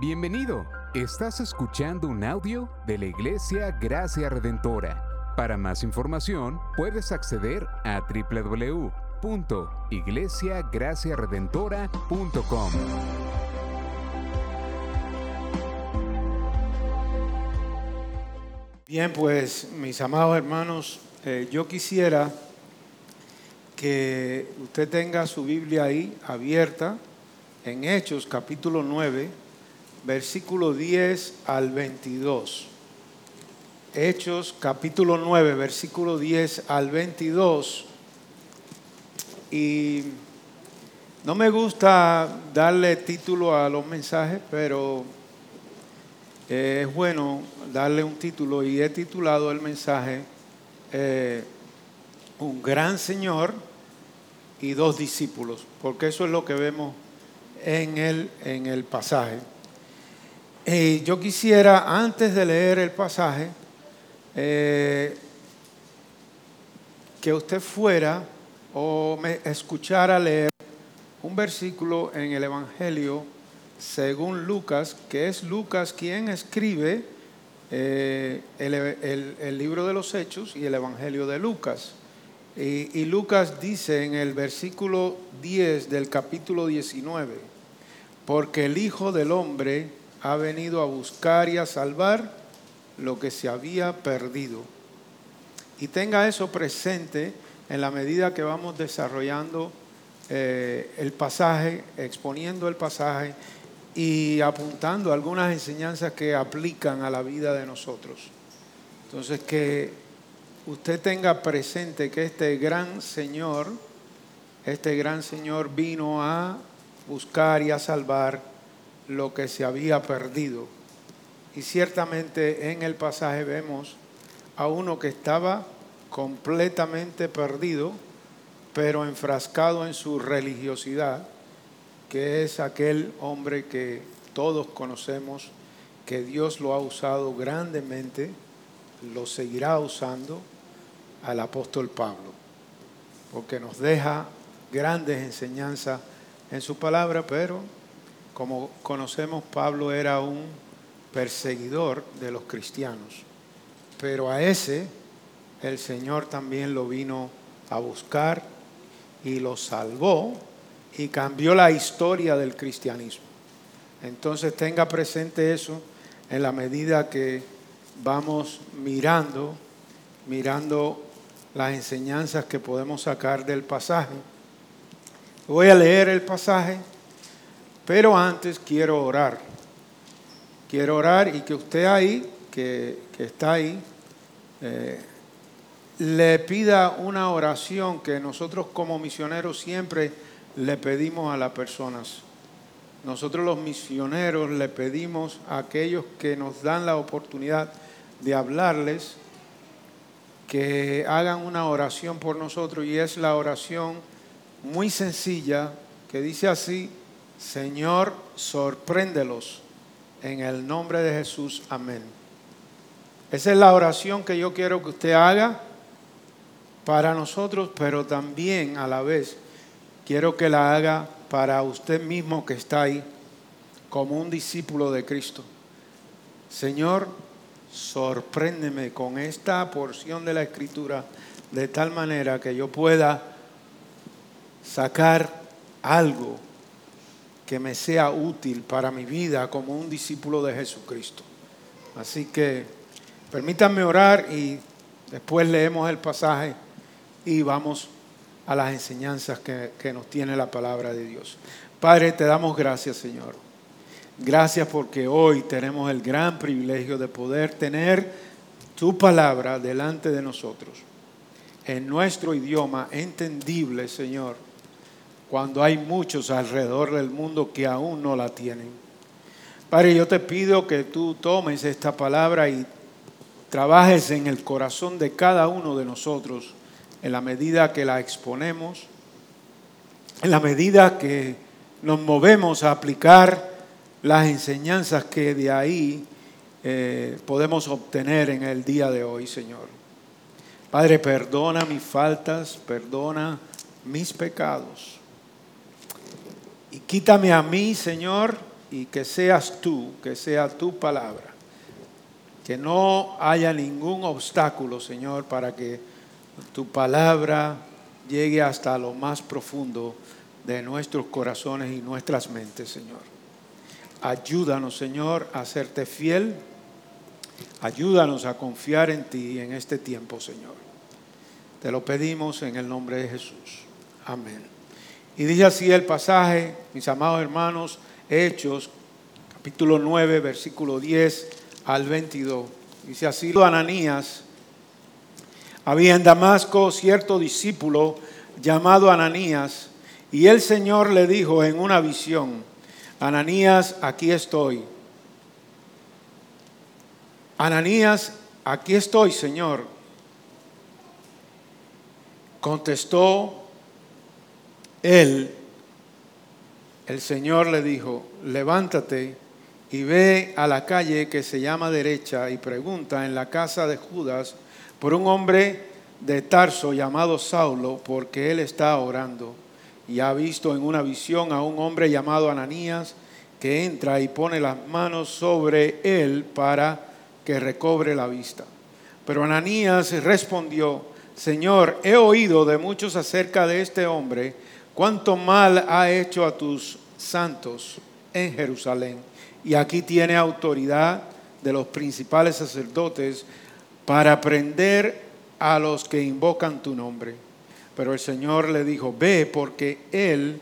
Bienvenido. Estás escuchando un audio de la Iglesia Gracia Redentora. Para más información, puedes acceder a www.iglesiagraciaredentora.com. Bien, pues mis amados hermanos, eh, yo quisiera que usted tenga su Biblia ahí abierta en Hechos capítulo 9, versículo 10 al 22. Hechos capítulo 9, versículo 10 al 22. Y no me gusta darle título a los mensajes, pero eh, es bueno darle un título y he titulado el mensaje eh, Un gran Señor y dos discípulos, porque eso es lo que vemos en el, en el pasaje. Eh, yo quisiera, antes de leer el pasaje, que usted fuera o me escuchara leer un versículo en el Evangelio según Lucas, que es Lucas quien escribe eh, el, libro de los Hechos y el Evangelio de Lucas. Y, y, Lucas dice en el versículo 10 del capítulo 19, porque el Hijo del Hombre ha venido a buscar y a salvar lo que se había perdido. Y tenga eso presente en la medida que vamos desarrollando eh, el pasaje, exponiendo el pasaje y apuntando algunas enseñanzas que aplican a la vida de nosotros. Entonces, que usted tenga presente que este gran Señor, este gran Señor vino a buscar y a salvar lo que se había perdido. Y ciertamente en el pasaje vemos a uno que estaba completamente perdido, pero enfrascado en su religiosidad que es aquel hombre que todos conocemos, que Dios lo ha usado grandemente, lo seguirá usando al apóstol Pablo, porque nos deja grandes enseñanzas en su palabra, pero como conocemos, Pablo era un perseguidor de los cristianos, pero a ese el Señor también lo vino a buscar y lo salvó y cambió la historia del cristianismo. Entonces tenga presente eso en la medida que vamos mirando, mirando las enseñanzas que podemos sacar del pasaje. Voy a leer el pasaje, pero antes quiero orar. Quiero orar y que usted ahí, que, está ahí, eh, le pida una oración que nosotros como misioneros siempre le pedimos a las personas. Nosotros los misioneros le pedimos a aquellos que nos dan la oportunidad de hablarles que hagan una oración por nosotros y es la oración muy sencilla que dice así, Señor, sorpréndelos en el nombre de Jesús, amén. Esa es la oración que yo quiero que usted haga para nosotros, pero también a la vez quiero que la haga para usted mismo que está ahí, como un discípulo de Cristo. Señor, sorpréndeme con esta porción de la escritura de tal manera que yo pueda sacar algo que me sea útil para mi vida como un discípulo de Jesucristo. Así que permítanme orar y después leemos el pasaje y vamos a las enseñanzas que, nos tiene la palabra de Dios. Padre, te damos gracias, Señor. Gracias porque hoy tenemos el gran privilegio de poder tener tu palabra delante de nosotros, en nuestro idioma entendible, Señor, cuando hay muchos alrededor del mundo que aún no la tienen. Padre, yo te pido que tú tomes esta palabra y trabajes en el corazón de cada uno de nosotros en la medida que la exponemos, en la medida que nos movemos a aplicar las enseñanzas que de ahí eh, podemos obtener en el día de hoy, Señor. Padre, perdona mis faltas, perdona mis pecados. Y quítame a mí, Señor, y que seas tú, que sea tu palabra. Que no haya ningún obstáculo, Señor, para que tu palabra llegue hasta lo más profundo de nuestros corazones y nuestras mentes, Señor. Ayúdanos, Señor, a serte fiel. Ayúdanos a confiar en ti en este tiempo, Señor. Te lo pedimos en el nombre de Jesús. Amén. Y dice así el pasaje, mis amados hermanos, Hechos, capítulo 9, versículo 10 al 22. Dice así, Ananías, había en Damasco cierto discípulo llamado Ananías, y el Señor le dijo en una visión, Ananías, aquí estoy. Ananías, aquí estoy, Señor. Contestó el Señor le dijo, levántate y ve a la calle que se llama derecha y pregunta en la casa de Judas por un hombre de Tarso llamado Saulo, porque él está orando y ha visto en una visión a un hombre llamado Ananías que entra y pone las manos sobre él para que recobre la vista. Pero Ananías respondió, Señor, he oído de muchos acerca de este hombre, cuánto mal ha hecho a tus santos en Jerusalén. Y aquí tiene autoridad de los principales sacerdotes para prender a los que invocan tu nombre. Pero el Señor le dijo, ve porque Él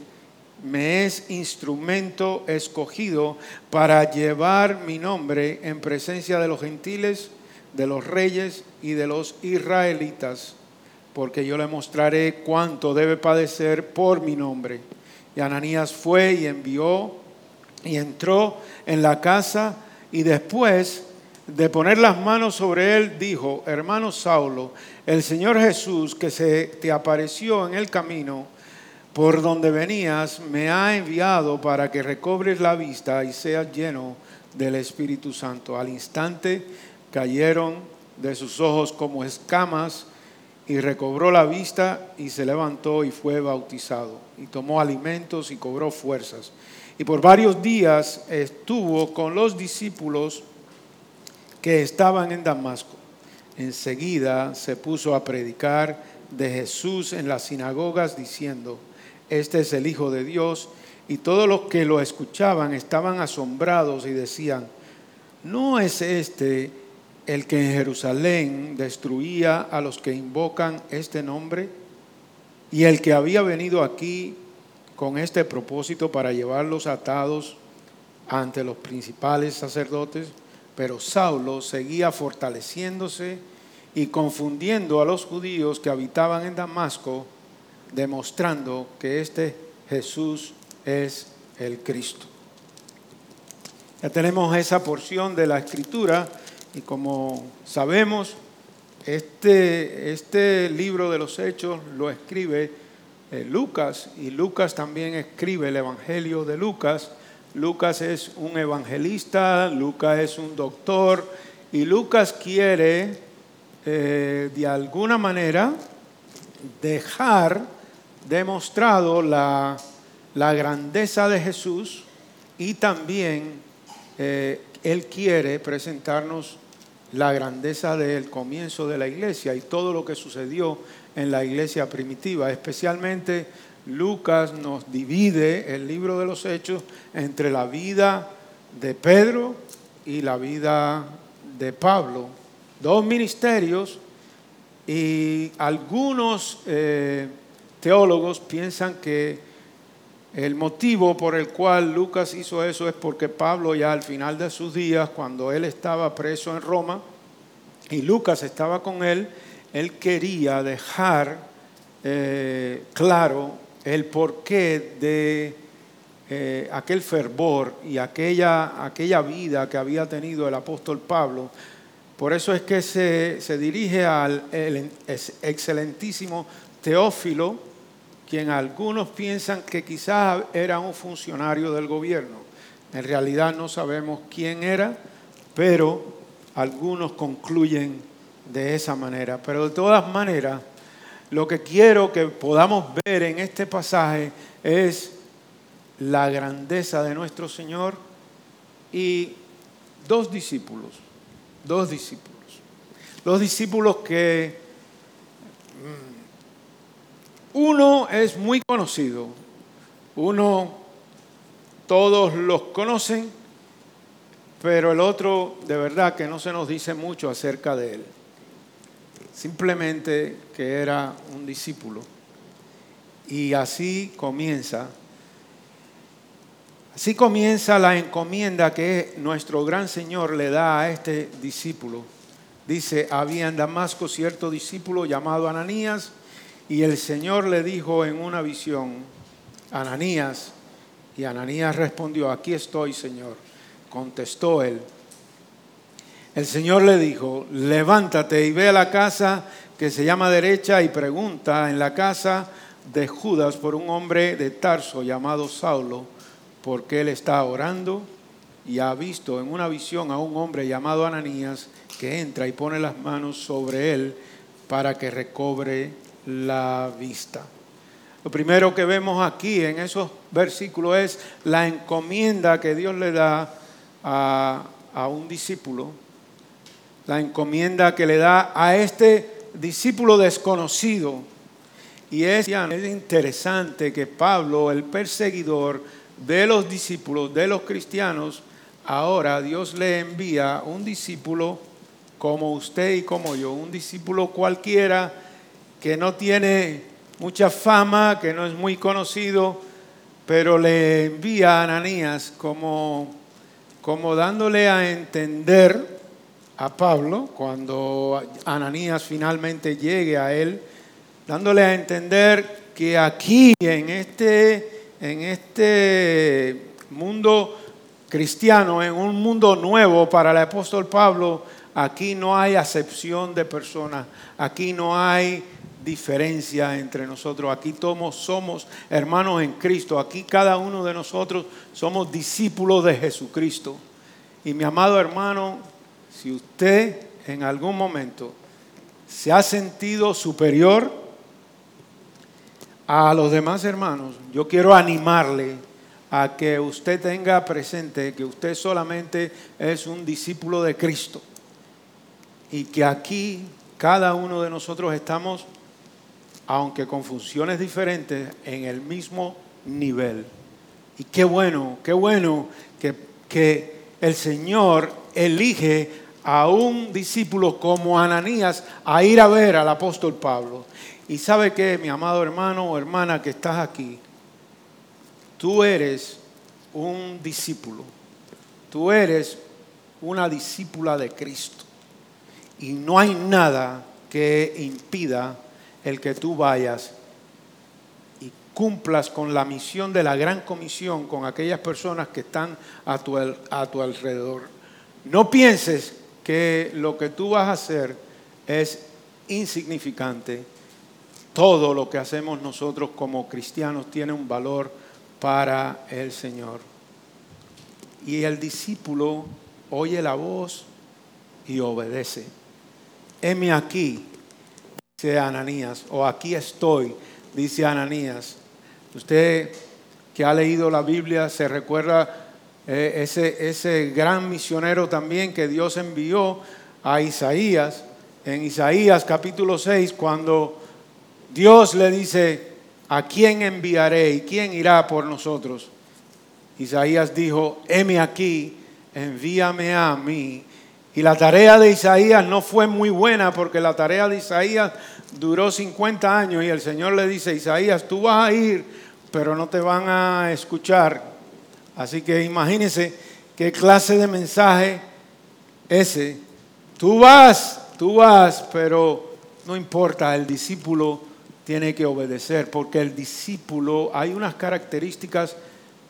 me es instrumento escogido para llevar mi nombre en presencia de los gentiles, de los reyes y de los israelitas, porque yo le mostraré cuánto debe padecer por mi nombre. Y Ananías fue y envió y entró en la casa y después de poner las manos sobre él, dijo, hermano Saulo, el Señor Jesús que se te apareció en el camino por donde venías, me ha enviado para que recobres la vista y seas lleno del Espíritu Santo. Al instante cayeron de sus ojos como escamas y recobró la vista y se levantó y fue bautizado y tomó alimentos y cobró fuerzas. Y por varios días estuvo con los discípulos que estaban en Damasco. Enseguida se puso a predicar de Jesús en las sinagogas diciendo, este es el Hijo de Dios. Y todos los que lo escuchaban estaban asombrados y decían, ¿no es este el que en Jerusalén destruía a los que invocan este nombre? Y el que había venido aquí con este propósito para llevarlos atados ante los principales sacerdotes. Pero Saulo seguía fortaleciéndose y confundiendo a los judíos que habitaban en Damasco, demostrando que este Jesús es el Cristo. Ya tenemos esa porción de la escritura y como sabemos, este, este libro de los hechos lo escribe eh, Lucas y Lucas también escribe el Evangelio de Lucas. Lucas es un evangelista, Lucas es un doctor y Lucas quiere eh, de alguna manera dejar demostrado la, grandeza de Jesús y también eh, él quiere presentarnos la grandeza del comienzo de la iglesia y todo lo que sucedió en la iglesia primitiva, especialmente Lucas nos divide el libro de los hechos entre la vida de Pedro y la vida de Pablo. Dos ministerios y algunos eh, teólogos piensan que el motivo por el cual Lucas hizo eso es porque Pablo ya al final de sus días, cuando él estaba preso en Roma y Lucas estaba con él, él quería dejar eh, claro el porqué de eh, aquel fervor y aquella, aquella vida que había tenido el apóstol Pablo. Por eso es que se, se dirige al excelentísimo Teófilo, quien algunos piensan que quizás era un funcionario del gobierno. En realidad no sabemos quién era, pero algunos concluyen de esa manera. Pero de todas maneras, lo que quiero que podamos ver en este pasaje es la grandeza de nuestro Señor y dos discípulos, dos discípulos. Los discípulos que mm, uno es muy conocido, uno todos los conocen, pero el otro de verdad que no se nos dice mucho acerca de él. Simplemente que era un discípulo. Y así comienza Así comienza la encomienda que nuestro gran Señor le da a este discípulo. Dice, había en Damasco cierto discípulo llamado Ananías y el Señor le dijo en una visión, Ananías, y Ananías respondió, aquí estoy, Señor. Contestó él. El Señor le dijo, levántate y ve a la casa que se llama derecha y pregunta en la casa de Judas por un hombre de Tarso llamado Saulo porque él está orando y ha visto en una visión a un hombre llamado Ananías que entra y pone las manos sobre él para que recobre la vista. Lo primero que vemos aquí en esos versículos es la encomienda que Dios le da a, un discípulo, la encomienda que le da a este discípulo desconocido. Y es, es interesante que Pablo, el perseguidor, de los discípulos, de los cristianos, ahora Dios le envía un discípulo como usted y como yo, un discípulo cualquiera que no tiene mucha fama, que no es muy conocido, pero le envía a Ananías como, como dándole a entender a Pablo, cuando Ananías finalmente llegue a él, dándole a entender que aquí en este en este mundo cristiano, en un mundo nuevo para el apóstol Pablo, aquí no hay acepción de personas, aquí no hay diferencia entre nosotros, aquí todos somos hermanos en Cristo, aquí cada uno de nosotros somos discípulos de Jesucristo. Y mi amado hermano, si usted en algún momento se ha sentido superior, a los demás hermanos, yo quiero animarle a que usted tenga presente que usted solamente es un discípulo de Cristo y que aquí cada uno de nosotros estamos, aunque con funciones diferentes, en el mismo nivel. Y qué bueno, qué bueno que, que el Señor elige a un discípulo como Ananías a ir a ver al apóstol Pablo. Y sabe que, mi amado hermano o hermana que estás aquí, tú eres un discípulo, tú eres una discípula de Cristo. Y no hay nada que impida el que tú vayas y cumplas con la misión de la gran comisión con aquellas personas que están a tu, a tu alrededor. No pienses que lo que tú vas a hacer es insignificante todo lo que hacemos nosotros como cristianos tiene un valor para el Señor. Y el discípulo oye la voz y obedece. Heme aquí, Ananías, o aquí estoy, dice Ananías. Usted que ha leído la Biblia se recuerda eh, ese, ese gran misionero también que Dios envió a Isaías, en Isaías capítulo 6, cuando Dios le dice, ¿a quién enviaré y quién irá por nosotros? Isaías dijo, heme aquí, envíame a mí. Y la tarea de Isaías no fue muy buena porque la tarea de Isaías duró 50 años y el Señor le dice, Isaías, tú vas a ir, pero no te van a escuchar. Así que imagínense qué clase de mensaje ese. Tú vas, tú vas, pero no importa, el discípulo tiene que obedecer, porque el discípulo, hay unas características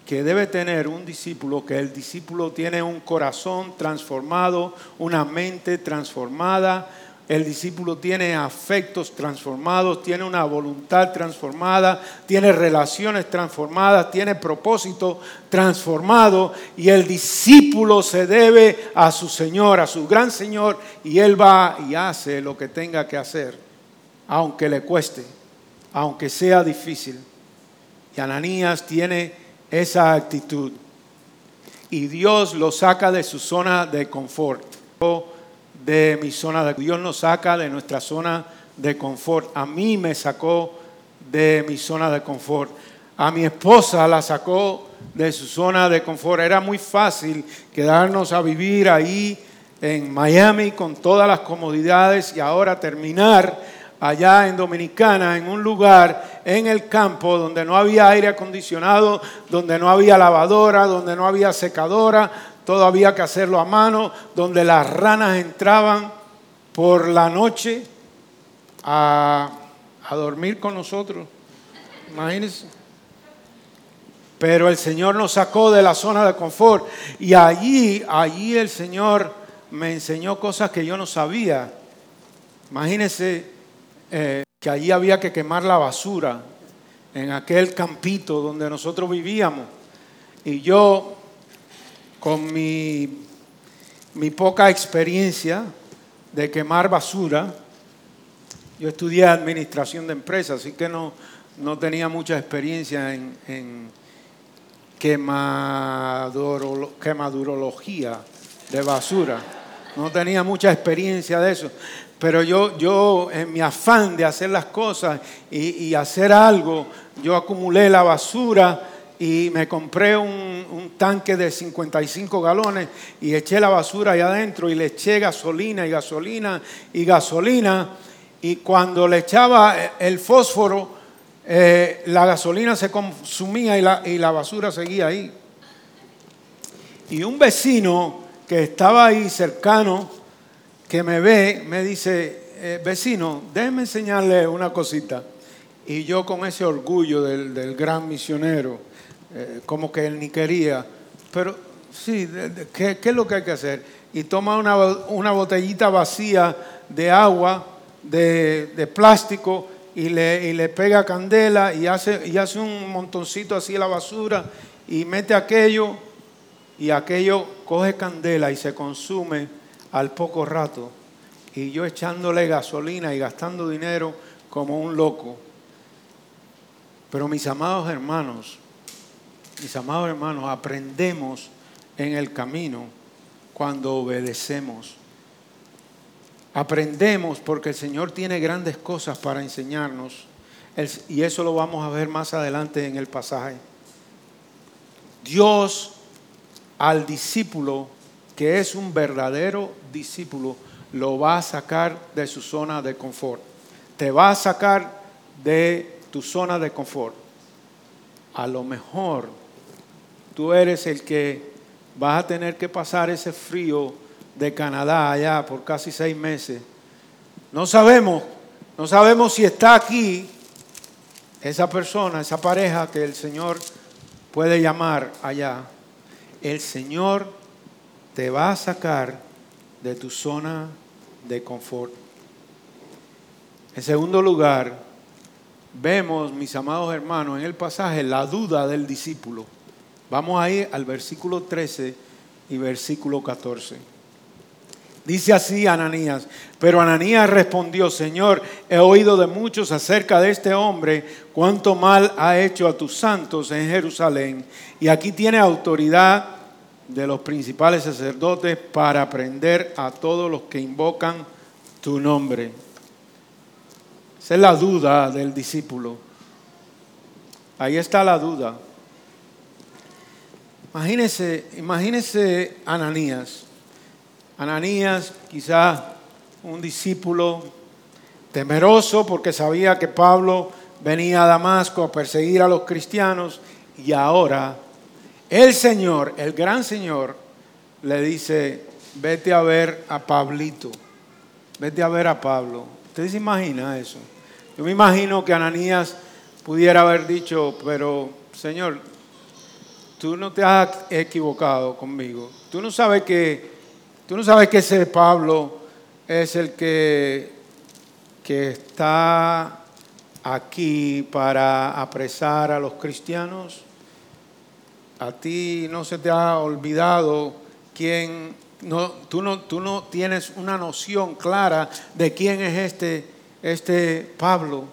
que debe tener un discípulo, que el discípulo tiene un corazón transformado, una mente transformada, el discípulo tiene afectos transformados, tiene una voluntad transformada, tiene relaciones transformadas, tiene propósito transformado y el discípulo se debe a su Señor, a su gran Señor y él va y hace lo que tenga que hacer, aunque le cueste aunque sea difícil. Y Ananías tiene esa actitud. y Dios lo saca de su zona de confort. De mi zona de Dios nos saca de nuestra zona de confort. A mí me sacó de mi zona de confort. A mi esposa la sacó de su zona de confort. Era muy fácil quedarnos a vivir ahí en Miami con todas las comodidades y ahora terminar allá en Dominicana, en un lugar en el campo donde no había aire acondicionado, donde no había lavadora, donde no había secadora, todo había que hacerlo a mano, donde las ranas entraban por la noche a, dormir con nosotros. Imagínense. Pero el Señor nos sacó de la zona de confort y allí, allí el Señor me enseñó cosas que yo no sabía. Imagínense eh, que allí había que quemar la basura en aquel campito donde nosotros vivíamos. Y yo, con mi, mi poca experiencia de quemar basura, yo estudié administración de empresas, así que no, no tenía mucha experiencia en, en quemadurología de basura. No tenía mucha experiencia de eso. Pero yo, yo en mi afán de hacer las cosas y, hacer algo, yo acumulé la basura y me compré un, tanque de 55 galones y eché la basura ahí adentro y le eché gasolina y gasolina y gasolina. Y cuando le echaba el fósforo, eh, la gasolina se consumía y la, y la basura seguía ahí. Y un vecino que estaba ahí cercano, que me ve, me dice, eh, vecino, déjeme enseñarle una cosita. Y yo con ese orgullo del, gran misionero, eh, como que él ni quería, pero sí, ¿qué, es lo que hay que hacer? Y toma una, botellita vacía de agua, de, plástico, y le, y le, pega candela y hace, y hace un montoncito así la basura y mete aquello y aquello coge candela y se consume al poco rato y yo echándole gasolina y gastando dinero como un loco. Pero mis amados hermanos, mis amados hermanos, aprendemos en el camino cuando obedecemos. Aprendemos porque el Señor tiene grandes cosas para enseñarnos y eso lo vamos a ver más adelante en el pasaje. Dios al discípulo que es un verdadero discípulo, lo va a sacar de su zona de confort. Te va a sacar de tu zona de confort. A lo mejor tú eres el que vas a tener que pasar ese frío de Canadá allá por casi seis meses. No sabemos, no sabemos si está aquí esa persona, esa pareja que el Señor puede llamar allá. El Señor te va a sacar de tu zona de confort. En segundo lugar, vemos, mis amados hermanos, en el pasaje la duda del discípulo. Vamos a ir al versículo 13 y versículo 14. Dice así Ananías, pero Ananías respondió, Señor, he oído de muchos acerca de este hombre, cuánto mal ha hecho a tus santos en Jerusalén, y aquí tiene autoridad de los principales sacerdotes para aprender a todos los que invocan tu nombre. Esa es la duda del discípulo. Ahí está la duda. Imagínese, imagínese Ananías. Ananías, quizás un discípulo temeroso porque sabía que Pablo venía a Damasco a perseguir a los cristianos y ahora el Señor, el gran Señor, le dice, vete a ver a Pablito, vete a ver a Pablo. ¿Usted se imagina eso? Yo me imagino que Ananías pudiera haber dicho, pero Señor, tú no te has equivocado conmigo. Tú no sabes que, tú no sabes que ese Pablo es el que, que está aquí para apresar a los cristianos a ti no se te ha olvidado quién, no, tú, no, tú no tienes una noción clara de quién es este, este Pablo.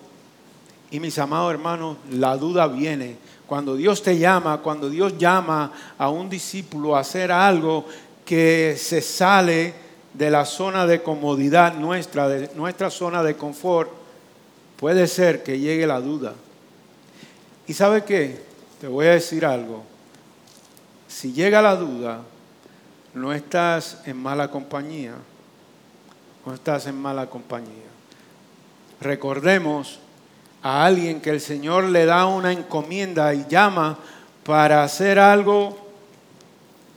Y mis amados hermanos, la duda viene Cuando Dios te llama, cuando Dios llama a un discípulo a hacer algo que se sale de la zona de comodidad nuestra, de nuestra zona de confort, puede ser que llegue la duda. ¿Y sabe qué? Te voy a decir algo. Si llega la duda, no estás en mala compañía. No estás en mala compañía. Recordemos a alguien que el Señor le da una encomienda y llama para hacer algo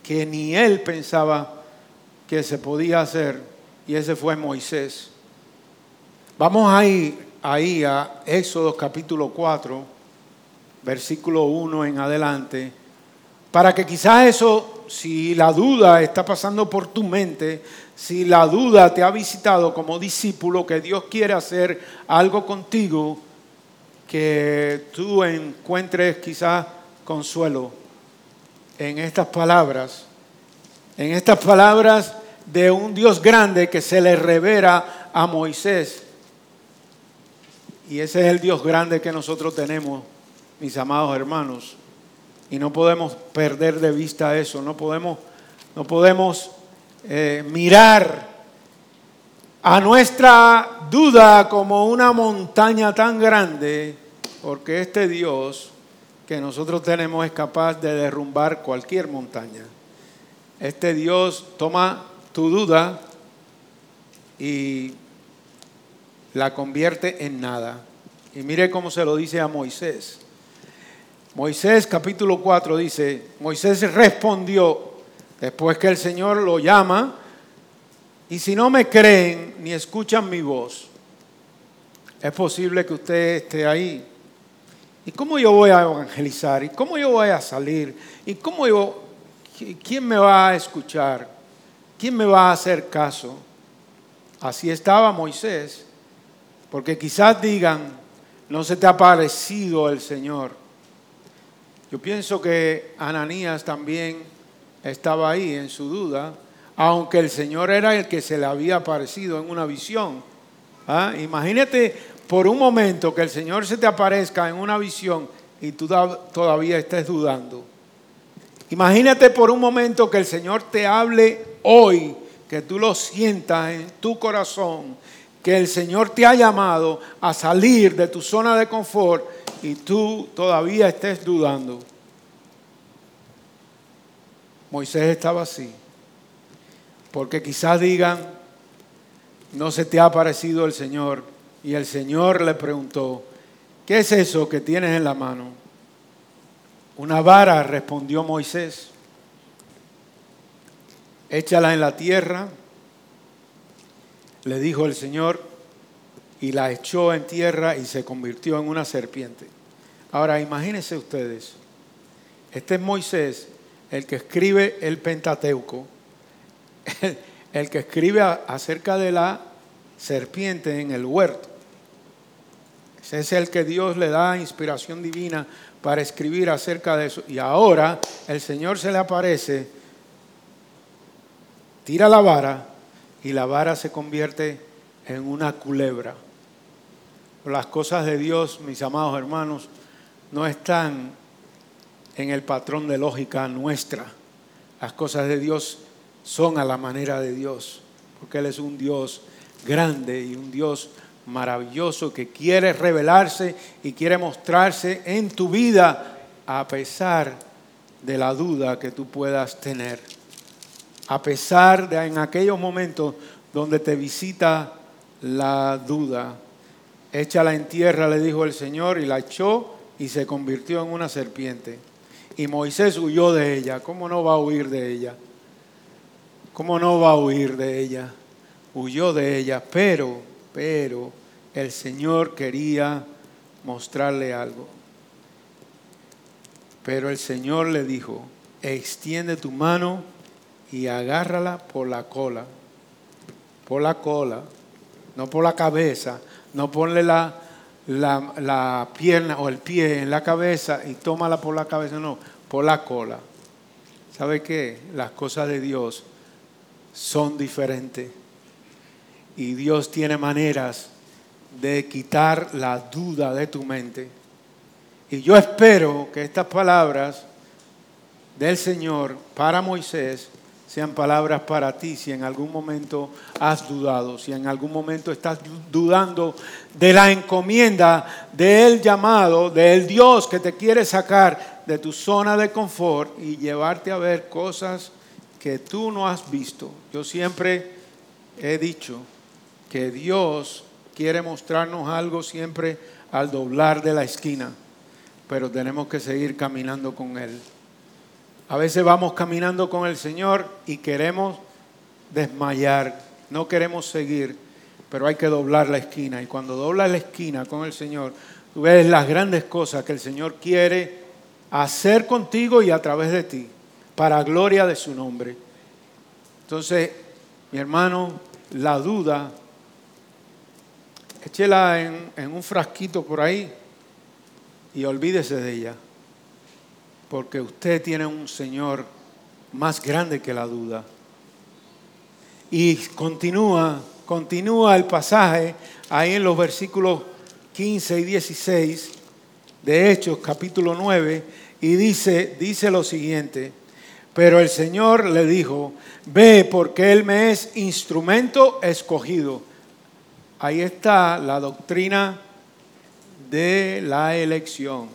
que ni él pensaba que se podía hacer, y ese fue Moisés. Vamos ahí, ahí a Éxodo capítulo 4, versículo 1 en adelante, para que quizás eso, si la duda está pasando por tu mente, si la duda te ha visitado como discípulo, que Dios quiere hacer algo contigo, que tú encuentres quizás consuelo en estas palabras, en estas palabras de un Dios grande que se le revera a Moisés. Y ese es el Dios grande que nosotros tenemos, mis amados hermanos. Y no podemos perder de vista eso, no podemos, no podemos eh, mirar a nuestra duda como una montaña tan grande, porque este Dios que nosotros tenemos es capaz de derrumbar cualquier montaña. Este Dios toma tu duda y la convierte en nada. Y mire cómo se lo dice a Moisés. Moisés capítulo 4 dice, Moisés respondió, después que el Señor lo llama, y si no me creen ni escuchan mi voz, es posible que usted esté ahí. ¿Y cómo yo voy a evangelizar? ¿Y cómo yo voy a salir? ¿Y cómo yo, quién me va a escuchar? ¿Quién me va a hacer caso? Así estaba Moisés, porque quizás digan, no se te ha parecido el Señor. Yo pienso que Ananías también estaba ahí en su duda, aunque el Señor era el que se le había aparecido en una visión. ¿Ah? Imagínate por un momento que el Señor se te aparezca en una visión y tú todavía estés dudando. Imagínate por un momento que el Señor te hable hoy, que tú lo sientas en tu corazón, que el Señor te ha llamado a salir de tu zona de confort y tú todavía estés dudando. Moisés estaba así. Porque quizás digan, no se te ha parecido el Señor. Y el Señor le preguntó, ¿qué es eso que tienes en la mano? Una vara, respondió Moisés. Échala en la tierra, le dijo el Señor, y la echó en tierra y se convirtió en una serpiente. Ahora imagínense ustedes, este es Moisés, el que escribe el Pentateuco, el, que escribe acerca de la serpiente en el huerto. Ese es el que Dios le da inspiración divina para escribir acerca de eso. Y ahora el Señor se le aparece, tira la vara y la vara se convierte en una culebra. Las cosas de Dios, mis amados hermanos, no están en el patrón de lógica nuestra. Las cosas de Dios son a la manera de Dios, porque Él es un Dios grande y un Dios maravilloso que quiere revelarse y quiere mostrarse en tu vida a pesar de la duda que tú puedas tener. A pesar de en aquellos momentos donde te visita la duda. Échala en tierra, le dijo el Señor, y la echó y se convirtió en una serpiente. Y Moisés huyó de ella. ¿Cómo no va a huir de ella? ¿Cómo no va a huir de ella? Huyó de ella, pero, pero el Señor quería mostrarle algo. Pero el Señor le dijo, extiende tu mano y agárrala por la cola, por la cola, no por la cabeza, no ponle la, la, pierna o el pie en la cabeza y tómala por la cabeza, no, por la cola. ¿Sabe qué? Las cosas de Dios son diferentes. Y Dios tiene maneras de quitar la duda de tu mente. Y yo espero que estas palabras del Señor para Moisés sean palabras para ti si en algún momento has dudado, si en algún momento estás dudando de la encomienda, del llamado, del Dios que te quiere sacar de tu zona de confort y llevarte a ver cosas que tú no has visto. Yo siempre he dicho que Dios quiere mostrarnos algo siempre al doblar de la esquina, pero tenemos que seguir caminando con Él. A veces vamos caminando con el Señor y queremos desmayar, no queremos seguir, pero hay que doblar la esquina. Y cuando doblas la esquina con el Señor, tú ves las grandes cosas que el Señor quiere hacer contigo y a través de ti, para gloria de su nombre. Entonces, mi hermano, la duda, échela en, en un frasquito por ahí y olvídese de ella porque usted tiene un Señor más grande que la duda. Y continúa, continúa el pasaje ahí en los versículos 15 y 16 de Hechos capítulo 9 y dice, dice lo siguiente, pero el Señor le dijo, ve porque Él me es instrumento escogido. Ahí está la doctrina de la elección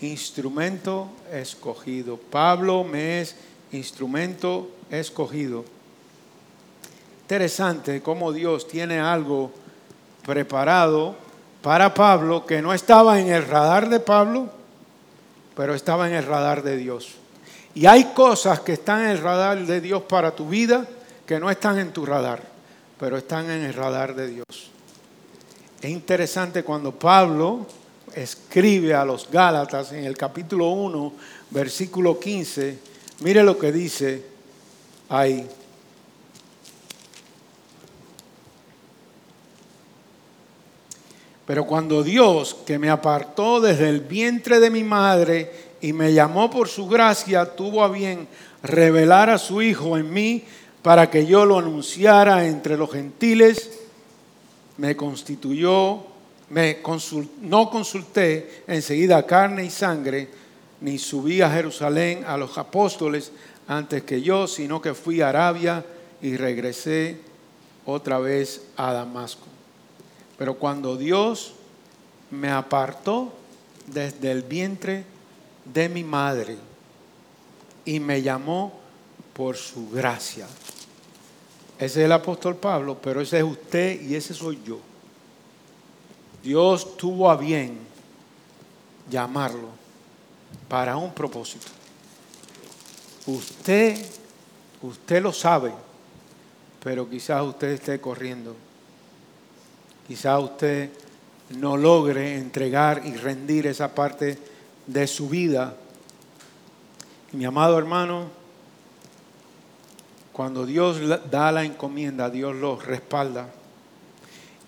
instrumento escogido. Pablo me es instrumento escogido. Interesante cómo Dios tiene algo preparado para Pablo que no estaba en el radar de Pablo, pero estaba en el radar de Dios. Y hay cosas que están en el radar de Dios para tu vida que no están en tu radar, pero están en el radar de Dios. Es interesante cuando Pablo escribe a los Gálatas en el capítulo 1, versículo 15, mire lo que dice ahí. Pero cuando Dios, que me apartó desde el vientre de mi madre y me llamó por su gracia, tuvo a bien revelar a su Hijo en mí para que yo lo anunciara entre los gentiles, me constituyó me no consulté enseguida carne y sangre, ni subí a Jerusalén a los apóstoles antes que yo, sino que fui a Arabia y regresé otra vez a Damasco. Pero cuando Dios me apartó desde el vientre de mi madre y me llamó por su gracia. Ese es el apóstol Pablo, pero ese es usted y ese soy yo. Dios tuvo a bien llamarlo para un propósito. Usted, usted lo sabe, pero quizás usted esté corriendo. Quizás usted no logre entregar y rendir esa parte de su vida. mi amado hermano, cuando Dios da la encomienda, Dios lo respalda.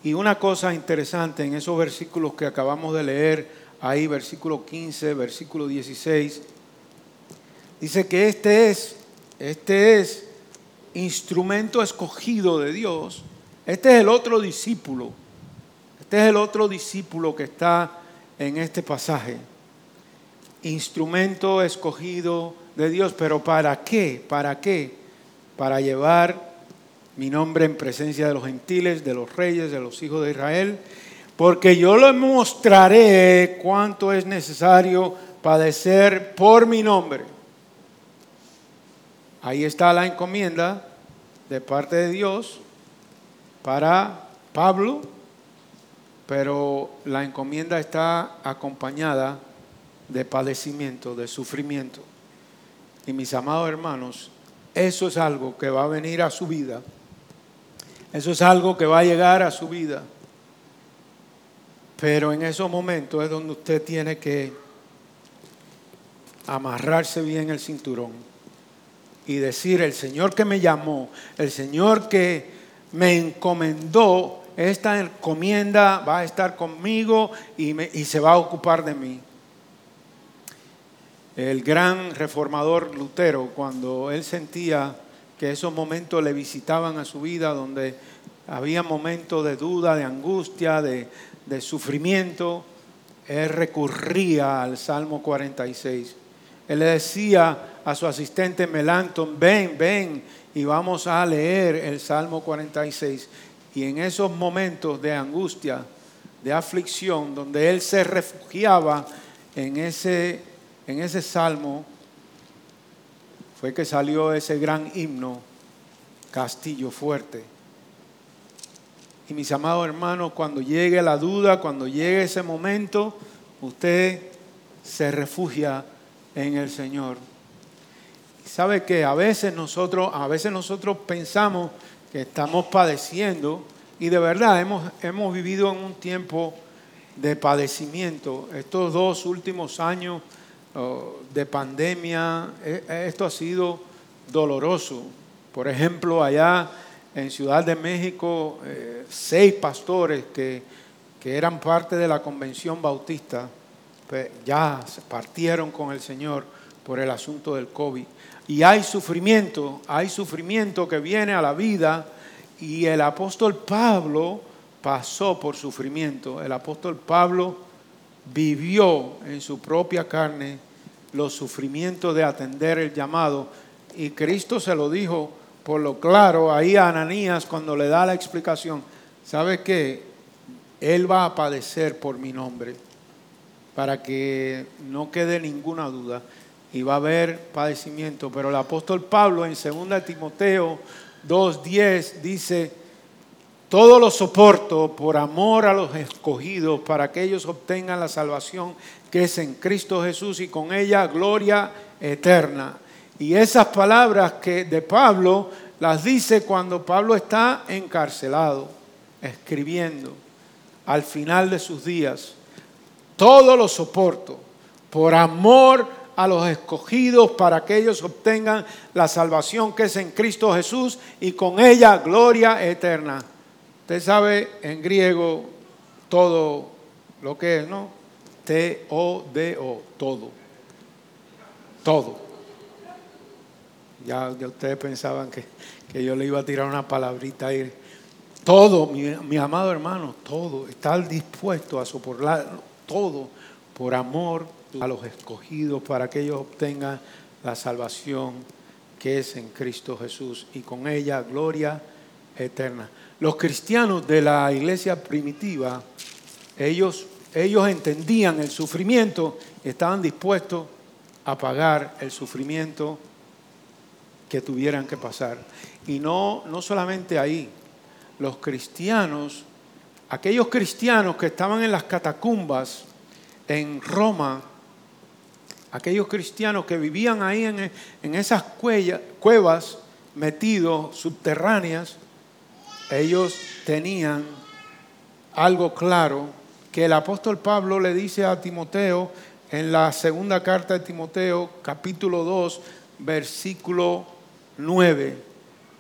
Y una cosa interesante en esos versículos que acabamos de leer, ahí versículo 15, versículo 16, dice que este es, este es instrumento escogido de Dios. Este es el otro discípulo. Este es el otro discípulo que está en este pasaje. Instrumento escogido de Dios, pero ¿para qué? ¿Para qué? Para llevar mi nombre en presencia de los gentiles, de los reyes, de los hijos de Israel, porque yo les mostraré cuánto es necesario padecer por mi nombre. Ahí está la encomienda de parte de Dios para Pablo, pero la encomienda está acompañada de padecimiento, de sufrimiento. Y mis amados hermanos, eso es algo que va a venir a su vida eso es algo que va a llegar a su vida. Pero en esos momentos es donde usted tiene que amarrarse bien el cinturón y decir, el Señor que me llamó, el Señor que me encomendó, esta encomienda va a estar conmigo y, y se va a ocupar de mí. El gran reformador Lutero, cuando él sentía que esos momentos le visitaban a su vida, donde había momentos de duda, de angustia, de, sufrimiento. él recurría al Salmo 46. Él le decía a su asistente Melanton, ven, ven, y vamos a leer el Salmo 46. Y en esos momentos de angustia, de aflicción, donde él se refugiaba en ese, en ese salmo, fue que salió ese gran himno, Castillo Fuerte. Y mis amados hermanos, cuando llegue la duda, cuando llegue ese momento, usted se refugia en el Señor. sabe que a veces nosotros, a veces nosotros pensamos que estamos padeciendo y de verdad hemos, hemos vivido en un tiempo de padecimiento. Estos dos últimos años de pandemia, e, esto ha sido doloroso. Por ejemplo, allá en Ciudad de México, eh, seis pastores que, que, eran parte de la convención bautista, pues, ya partieron con el Señor por el asunto del COVID. Y hay sufrimiento, hay sufrimiento que viene a la vida y el apóstol Pablo pasó por sufrimiento. El apóstol Pablo vivió en su propia carne los sufrimientos de atender el llamado y Cristo se lo dijo por lo claro ahí a Ananías cuando le da la explicación, ¿sabe qué? Él va a padecer por mi nombre, para que no quede ninguna duda. Y va a haber padecimiento. Pero el apóstol Pablo en 2 Timoteo 2.10 dice, todo lo soporto por amor a los escogidos, para que ellos obtengan la salvación que es en Cristo Jesús y con ella gloria eterna. Y esas palabras que de Pablo las dice cuando Pablo está encarcelado, escribiendo al final de sus días. Todo lo soporto por amor a los escogidos para que ellos obtengan la salvación que es en Cristo Jesús y con ella gloria eterna. Usted sabe en griego todo lo que es, ¿no? T-O-D-O, todo. Todo. Ya, ustedes pensaban que, yo le iba a tirar una palabrita ahí. Todo, mi, amado hermano, todo, estar dispuesto a soportar todo por amor a los escogidos para que ellos obtengan la salvación que es en Cristo Jesús y con ella gloria eterna. Los cristianos de la iglesia primitiva, ellos, ellos entendían el sufrimiento estaban dispuestos a pagar el sufrimiento que tuvieran que pasar. Y no, no solamente ahí, los cristianos, aquellos cristianos que estaban en las catacumbas en Roma, aquellos cristianos que vivían ahí en, en esas cuevas metidos, subterráneas, ellos tenían algo claro que el apóstol Pablo le dice a Timoteo en la segunda carta de Timoteo, capítulo 2, versículo 9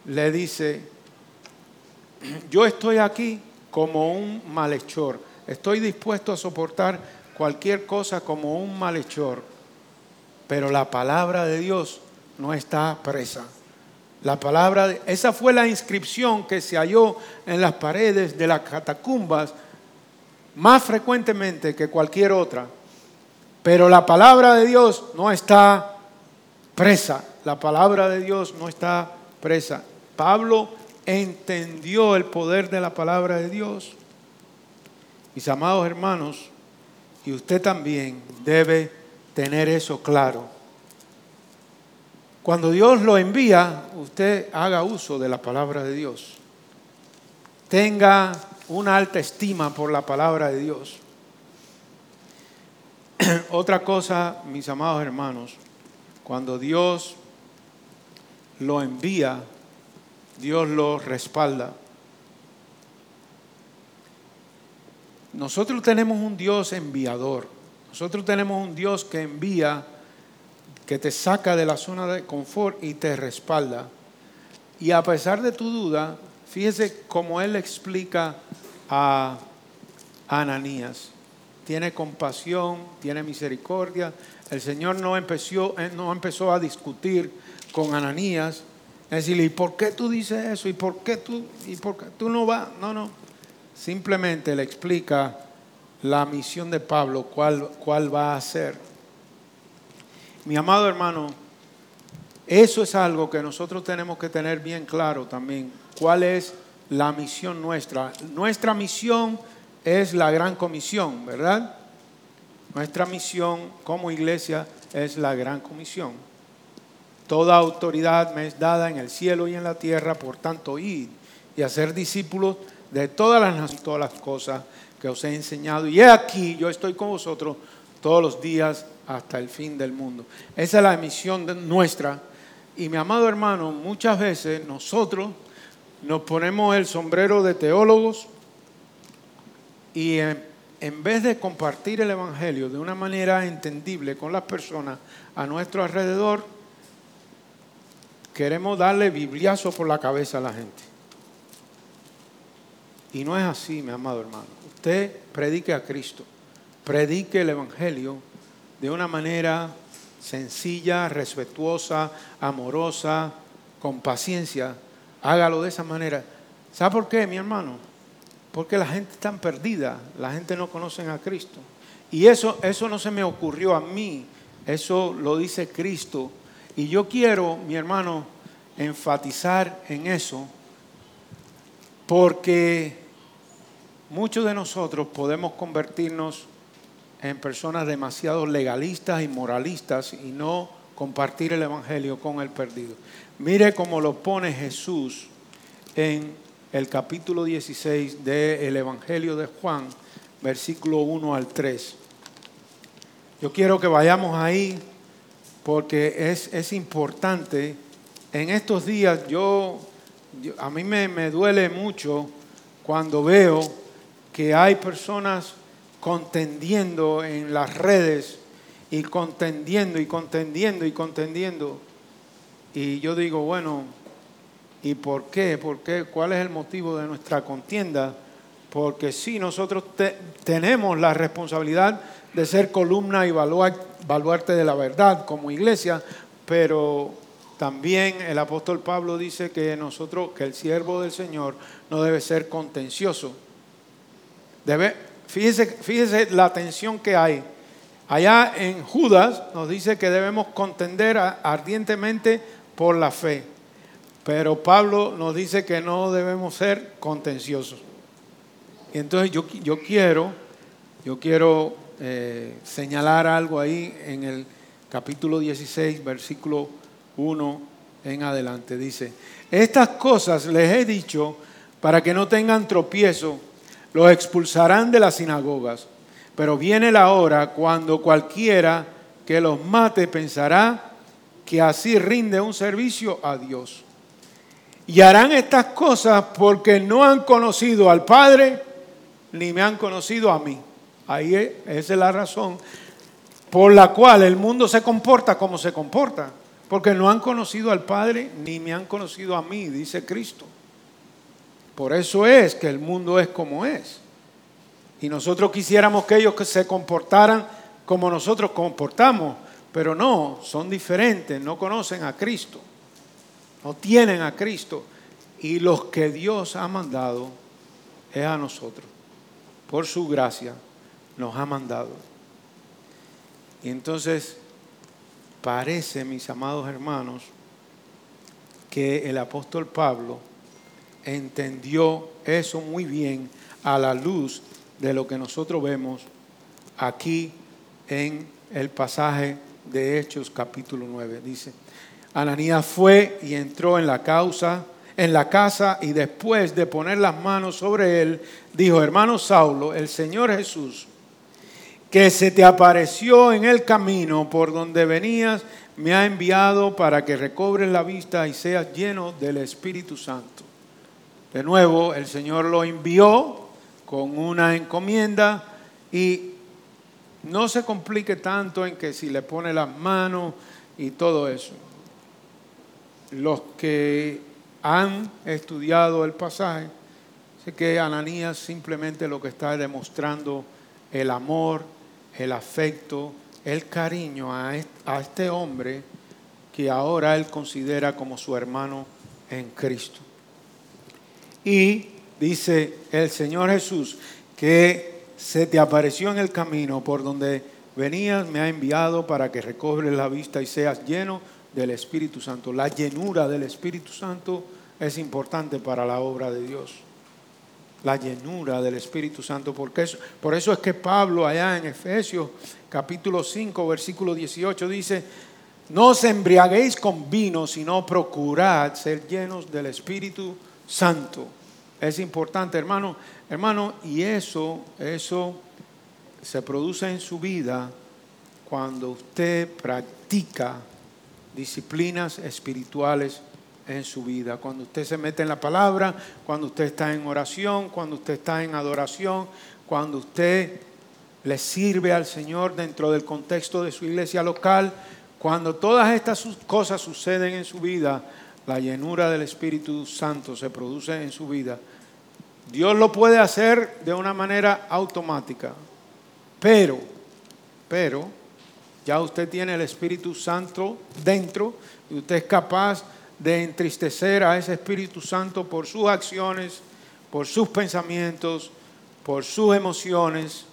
le dice, yo estoy aquí como un malhechor, estoy dispuesto a soportar cualquier cosa como un malhechor, pero la palabra de Dios no está presa. La palabra, esa fue la inscripción que se halló en las paredes de las catacumbas más frecuentemente que cualquier otra. Pero la palabra de Dios no está presa la palabra de Dios no está presa. Pablo entendió el poder de la palabra de Dios. Mis amados hermanos, y usted también debe tener eso claro. Cuando Dios lo envía, usted haga uso de la palabra de Dios. Tenga una alta estima por la palabra de Dios. Otra cosa, mis amados hermanos, cuando Dios lo envía, Dios lo respalda. Nosotros tenemos un Dios enviador. Nosotros tenemos un Dios que envía, que te saca de la zona de confort y te respalda. Y a pesar de tu duda, fíjese cómo Él explica a Ananías. Tiene compasión, tiene misericordia. El Señor no empezó, no empezó a discutir con Ananías, es decirle, ¿y por qué tú dices eso? ¿Y por qué tú, y por qué tú no vas? No, no. Simplemente le explica la misión de Pablo, cuál, cuál va a ser. Mi amado hermano, eso es algo que nosotros tenemos que tener bien claro también. ¿Cuál es la misión nuestra? Nuestra misión es la gran comisión, ¿verdad? Nuestra misión como iglesia es la gran comisión. Toda autoridad me es dada en el cielo y en la tierra, por tanto, id y hacer discípulos de todas las todas las cosas que os he enseñado. Y he aquí, yo estoy con vosotros todos los días hasta el fin del mundo. Esa es la misión nuestra. Y mi amado hermano, muchas veces nosotros nos ponemos el sombrero de teólogos y en, vez de compartir el Evangelio de una manera entendible con las personas a nuestro alrededor, queremos darle bibliazo por la cabeza a la gente. Y no es así, mi amado hermano. Usted predique a Cristo, predique el Evangelio de una manera sencilla, respetuosa, amorosa, con paciencia. Hágalo de esa manera. ¿Sabe por qué, mi hermano? Porque la gente está perdida, la gente no conoce a Cristo. Y eso, eso no se me ocurrió a mí, eso lo dice Cristo. Y yo quiero, mi hermano, enfatizar en eso, porque muchos de nosotros podemos convertirnos en personas demasiado legalistas y moralistas y no compartir el Evangelio con el perdido. Mire cómo lo pone Jesús en el capítulo 16 del Evangelio de Juan, versículo 1 al 3. Yo quiero que vayamos ahí porque es, es importante. En estos días yo, a mí me, me duele mucho cuando veo que hay personas contendiendo en las redes y contendiendo y contendiendo y contendiendo. Y yo digo, bueno, ¿y por qué? ¿Por qué? ¿Cuál es el motivo de nuestra contienda? Porque sí, nosotros tenemos la responsabilidad de ser columna y baluarte de la verdad como iglesia, pero también el apóstol Pablo dice que nosotros, que el siervo del Señor no debe ser contencioso. Debe, Fíjese, la tensión que hay. Allá en Judas nos dice que debemos contender ardientemente por la fe. Pero Pablo nos dice que no debemos ser contenciosos. Y entonces yo, yo quiero, yo quiero eh, señalar algo ahí en el capítulo 16, versículo 1 en adelante. Dice, estas cosas les he dicho para que no tengan tropiezo los expulsarán de las sinagogas. Pero viene la hora cuando cualquiera que los mate pensará que así rinde un servicio a Dios. Y harán estas cosas porque no han conocido al Padre ni me han conocido a mí. Ahí es, esa es la razón por la cual el mundo se comporta como se comporta. Porque no han conocido al Padre ni me han conocido a mí, dice Cristo. Por eso es que el mundo es como es. Y nosotros quisiéramos que ellos se comportaran como nosotros comportamos, pero no, son diferentes, no conocen a Cristo, no tienen a Cristo. Y los que Dios ha mandado es a nosotros. Por su gracia nos ha mandado. Y entonces parece, mis amados hermanos, que el apóstol Pablo entendió eso muy bien a la luz de lo que nosotros vemos aquí en el pasaje de Hechos capítulo 9. Dice, Ananías fue y entró en la causa, en la casa y después de poner las manos sobre él, dijo, hermano Saulo, el Señor Jesús, que se te apareció en el camino por donde venías, me ha enviado para que recobres la vista y seas lleno del Espíritu Santo. De nuevo, el Señor lo envió con una encomienda y no se complique tanto en que si le pone las manos y todo eso. Los que han estudiado el pasaje, sé que Ananías simplemente lo que está demostrando el amor, el afecto, el cariño a este hombre que ahora él considera como su hermano en Cristo. Y dice el Señor Jesús que se te apareció en el camino por donde venías, me ha enviado para que recobres la vista y seas lleno del Espíritu Santo. La llenura del Espíritu Santo es importante para la obra de Dios. La llenura del Espíritu Santo, porque eso, por eso es que Pablo allá en Efesios capítulo 5, versículo 18 dice, no os embriaguéis con vino, sino procurad ser llenos del Espíritu Santo. Es importante, hermano, hermano, y eso, eso se produce en su vida cuando usted practica disciplinas espirituales en su vida. Cuando usted se mete en la palabra, cuando usted está en oración, cuando usted está en adoración, cuando usted le sirve al Señor dentro del contexto de su iglesia local, cuando todas estas cosas suceden en su vida, la llenura del Espíritu Santo se produce en su vida. Dios lo puede hacer de una manera automática, pero, pero, ya usted tiene el Espíritu Santo dentro y usted es capaz de entristecer a ese Espíritu Santo por sus acciones, por sus pensamientos, por sus emociones.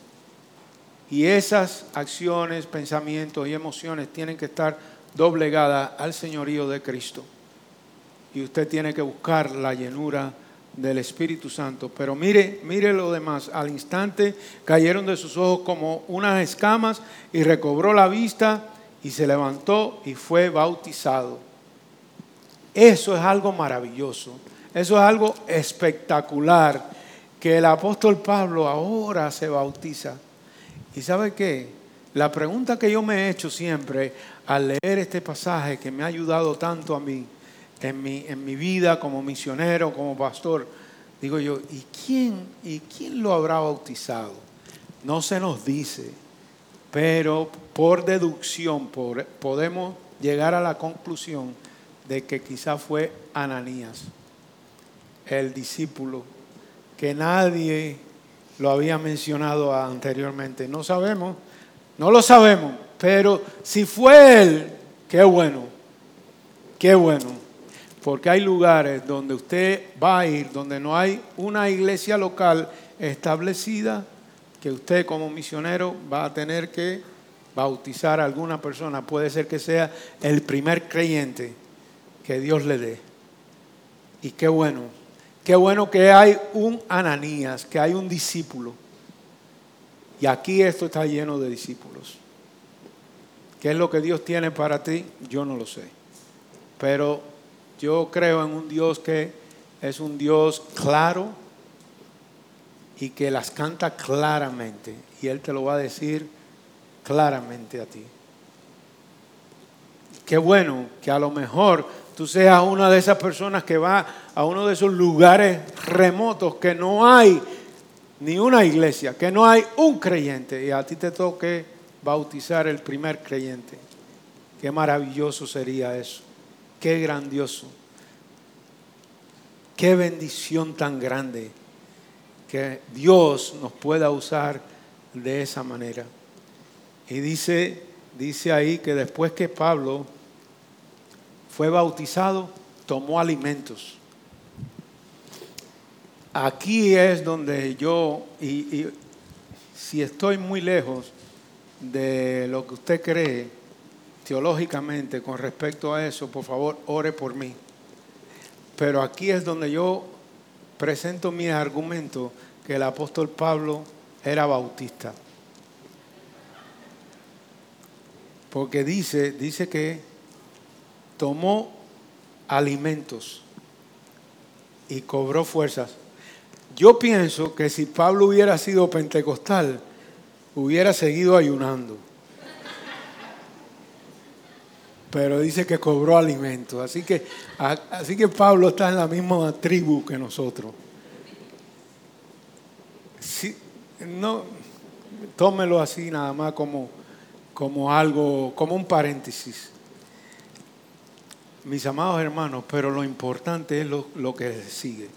Y esas acciones, pensamientos y emociones tienen que estar doblegadas al señorío de Cristo. Y usted tiene que buscar la llenura del Espíritu Santo. Pero mire, mire lo demás. Al instante cayeron de sus ojos como unas escamas y recobró la vista y se levantó y fue bautizado. Eso es algo maravilloso. Eso es algo espectacular que el apóstol Pablo ahora se bautiza. ¿Y sabe qué? La pregunta que yo me he hecho siempre al leer este pasaje que me ha ayudado tanto a mí en mi, en mi vida como misionero, como pastor, digo yo, ¿y quién, ¿y quién lo habrá bautizado? No se nos dice, pero por deducción podemos llegar a la conclusión de que quizá fue Ananías, el discípulo, que nadie lo había mencionado anteriormente. No sabemos, no lo sabemos, pero si fue él, qué bueno, qué bueno. Porque hay lugares donde usted va a ir, donde no hay una iglesia local establecida, que usted como misionero va a tener que bautizar a alguna persona. Puede ser que sea el primer creyente que Dios le dé. Y qué bueno, qué bueno que hay un Ananías, que hay un discípulo. Y aquí esto está lleno de discípulos. ¿Qué es lo que Dios tiene para ti? Yo no lo sé. Pero yo creo en un Dios que es un Dios claro y que las canta claramente. Y Él te lo va a decir claramente a ti. Qué bueno que a lo mejor tú seas una de esas personas que va a uno de esos lugares remotos que no hay ni una iglesia, que no hay un creyente y a ti te toque bautizar el primer creyente. Qué maravilloso sería eso. Qué grandioso. Qué bendición tan grande que Dios nos pueda usar de esa manera. Y dice, dice ahí que después que Pablo fue bautizado, tomó alimentos. Aquí es donde yo, y, y si estoy muy lejos de lo que usted cree, teológicamente con respecto a eso, por favor, ore por mí. Pero aquí es donde yo presento mi argumento que el apóstol Pablo era bautista. Porque dice, dice que tomó alimentos y cobró fuerzas. Yo pienso que si Pablo hubiera sido pentecostal, hubiera seguido ayunando pero dice que cobró alimentos. Así que, así que Pablo está en la misma tribu que nosotros. no, tómelo así nada más como, como algo, como un paréntesis. Mis amados hermanos, pero lo importante es lo, lo que sigue.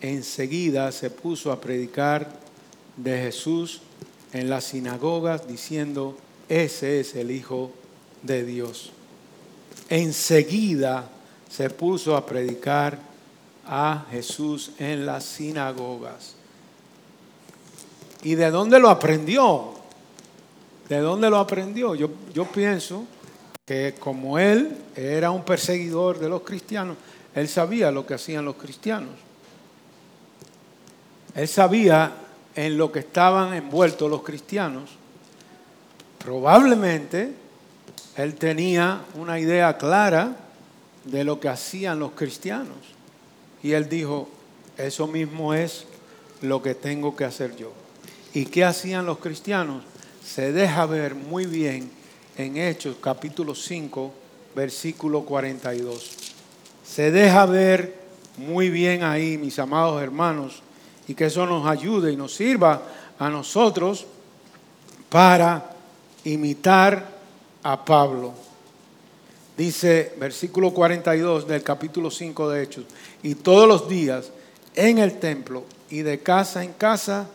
Enseguida se puso a predicar de Jesús en las sinagogas diciendo, ese es el Hijo de Dios. Enseguida se puso a predicar a Jesús en las sinagogas. ¿Y de dónde lo aprendió? ¿De dónde lo aprendió? Yo, yo pienso que como él era un perseguidor de los cristianos, él sabía lo que hacían los cristianos. Él sabía en lo que estaban envueltos los cristianos. Probablemente él tenía una idea clara de lo que hacían los cristianos. Y él dijo, eso mismo es lo que tengo que hacer yo. ¿Y qué hacían los cristianos? Se deja ver muy bien en Hechos capítulo 5, versículo 42. Se deja ver muy bien ahí, mis amados hermanos, y que eso nos ayude y nos sirva a nosotros para imitar a Pablo. Dice versículo 42 del capítulo 5 de Hechos, y todos los días en el templo y de casa en casa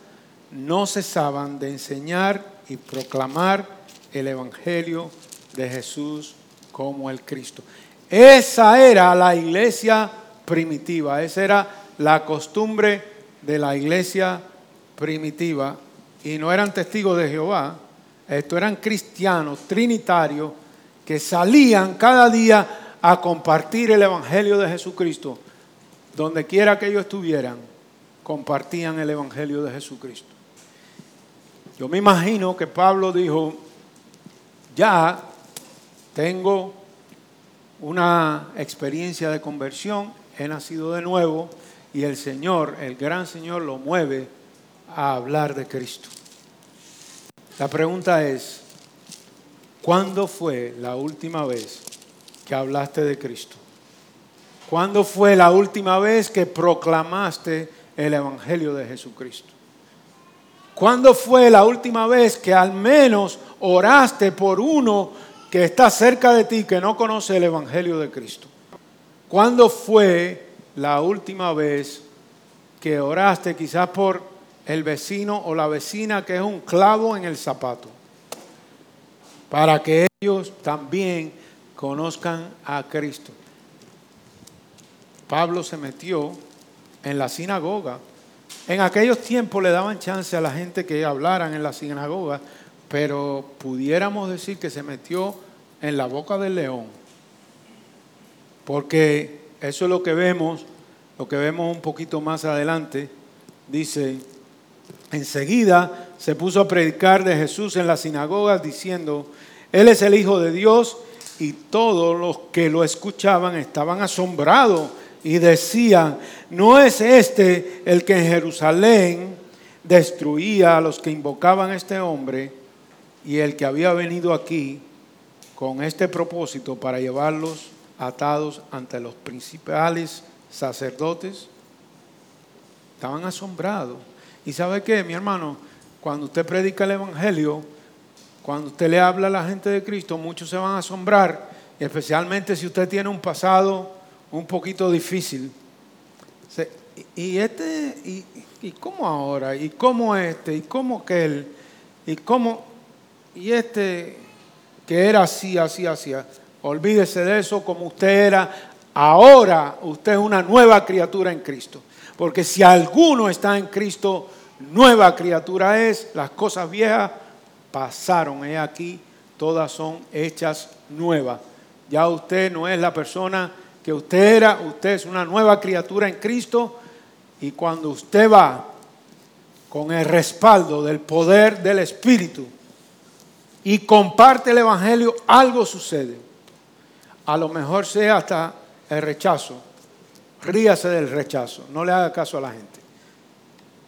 no cesaban de enseñar y proclamar el Evangelio de Jesús como el Cristo. Esa era la iglesia primitiva, esa era la costumbre de la iglesia primitiva. Y no eran testigos de Jehová, estos eran cristianos trinitarios que salían cada día a compartir el Evangelio de Jesucristo. Donde quiera que ellos estuvieran, compartían el Evangelio de Jesucristo. Yo me imagino que Pablo dijo, ya tengo una experiencia de conversión, he nacido de nuevo y el Señor, el gran Señor, lo mueve a hablar de Cristo. La pregunta es, ¿cuándo fue la última vez que hablaste de Cristo? ¿Cuándo fue la última vez que proclamaste el Evangelio de Jesucristo? ¿Cuándo fue la última vez que al menos oraste por uno que está cerca de ti que no conoce el Evangelio de Cristo? ¿Cuándo fue la última vez que oraste quizás por el vecino o la vecina que es un clavo en el zapato, para que ellos también conozcan a Cristo. Pablo se metió en la sinagoga. En aquellos tiempos le daban chance a la gente que hablaran en la sinagoga, pero pudiéramos decir que se metió en la boca del león. Porque eso es lo que vemos, lo que vemos un poquito más adelante. Dice, Enseguida se puso a predicar de Jesús en las sinagogas diciendo, Él es el Hijo de Dios y todos los que lo escuchaban estaban asombrados y decían, ¿no es este el que en Jerusalén destruía a los que invocaban a este hombre y el que había venido aquí con este propósito para llevarlos atados ante los principales sacerdotes? Estaban asombrados. Y sabe qué, mi hermano, cuando usted predica el Evangelio, cuando usted le habla a la gente de Cristo, muchos se van a asombrar, especialmente si usted tiene un pasado un poquito difícil. Y este, y, y cómo ahora, y cómo este, y cómo aquel, y cómo, y este que era así, así, así. Olvídese de eso como usted era. Ahora usted es una nueva criatura en Cristo. Porque si alguno está en Cristo, nueva criatura es, las cosas viejas pasaron, he aquí, todas son hechas nuevas. Ya usted no es la persona que usted era, usted es una nueva criatura en Cristo. Y cuando usted va con el respaldo del poder del Espíritu y comparte el Evangelio, algo sucede. A lo mejor sea hasta el rechazo, Ríase del rechazo, no le haga caso a la gente.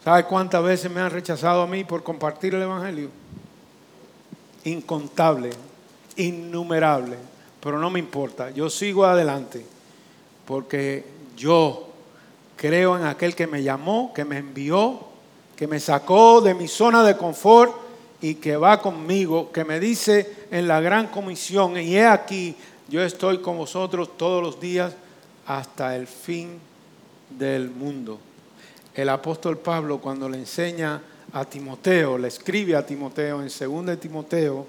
¿Sabe cuántas veces me han rechazado a mí por compartir el Evangelio? Incontable, innumerable, pero no me importa, yo sigo adelante, porque yo creo en aquel que me llamó, que me envió, que me sacó de mi zona de confort y que va conmigo, que me dice en la gran comisión, y he aquí, yo estoy con vosotros todos los días hasta el fin del mundo. El apóstol Pablo cuando le enseña a Timoteo, le escribe a Timoteo en 2 de Timoteo,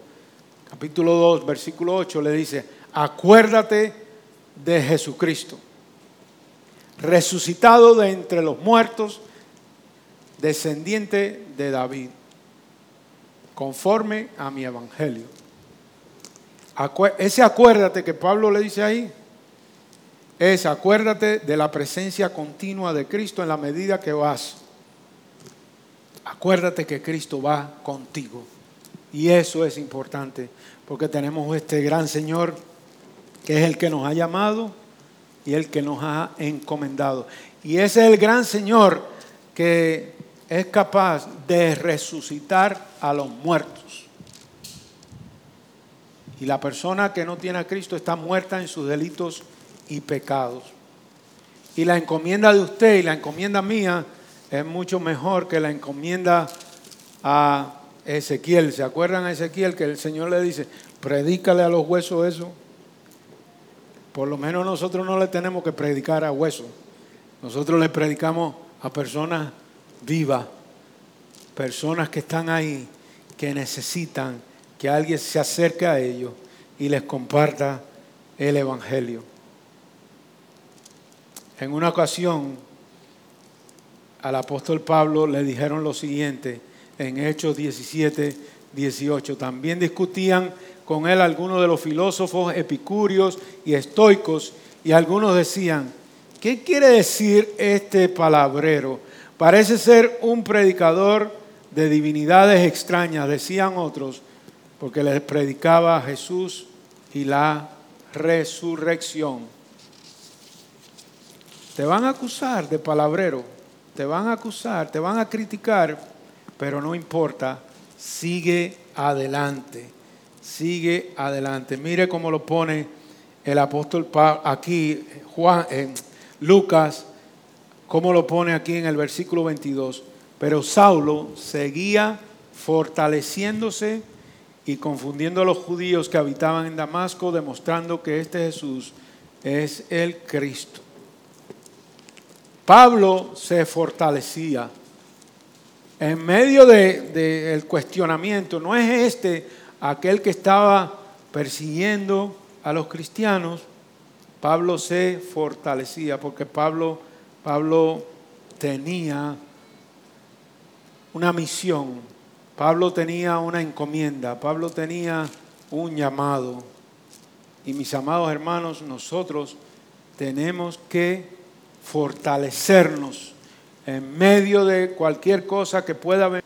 capítulo 2, versículo 8, le dice, acuérdate de Jesucristo, resucitado de entre los muertos, descendiente de David. conforme a mi evangelio. ese acuérdate que Pablo le dice ahí, es acuérdate de la presencia continua de Cristo en la medida que vas. Acuérdate que Cristo va contigo. Y eso es importante, porque tenemos este gran Señor que es el que nos ha llamado y el que nos ha encomendado. Y ese es el gran Señor que es capaz de resucitar a los muertos. Y la persona que no tiene a Cristo está muerta en sus delitos y pecados. Y la encomienda de usted y la encomienda mía es mucho mejor que la encomienda a Ezequiel. ¿Se acuerdan a Ezequiel que el Señor le dice, predícale a los huesos eso? Por lo menos nosotros no le tenemos que predicar a huesos. Nosotros le predicamos a personas vivas, personas que están ahí, que necesitan que alguien se acerque a ellos y les comparta el Evangelio. En una ocasión, al apóstol Pablo le dijeron lo siguiente en Hechos 17, 18. También discutían con él algunos de los filósofos epicúreos y estoicos y algunos decían, ¿qué quiere decir este palabrero? Parece ser un predicador de divinidades extrañas, decían otros, porque les predicaba a Jesús y la resurrección. Te van a acusar de palabrero, te van a acusar, te van a criticar, pero no importa, sigue adelante, sigue adelante. Mire cómo lo pone el apóstol aquí, Juan, en Lucas, cómo lo pone aquí en el versículo 22. Pero Saulo seguía fortaleciéndose y confundiendo a los judíos que habitaban en Damasco, demostrando que este Jesús es el Cristo. Pablo se fortalecía. En medio del cuestionamiento, no es este aquel que estaba persiguiendo a los cristianos, Pablo se fortalecía porque Pablo, Pablo tenía una misión, Pablo tenía una encomienda, Pablo tenía un llamado. Y mis amados hermanos, nosotros tenemos que fortalecernos en medio de cualquier cosa que pueda venir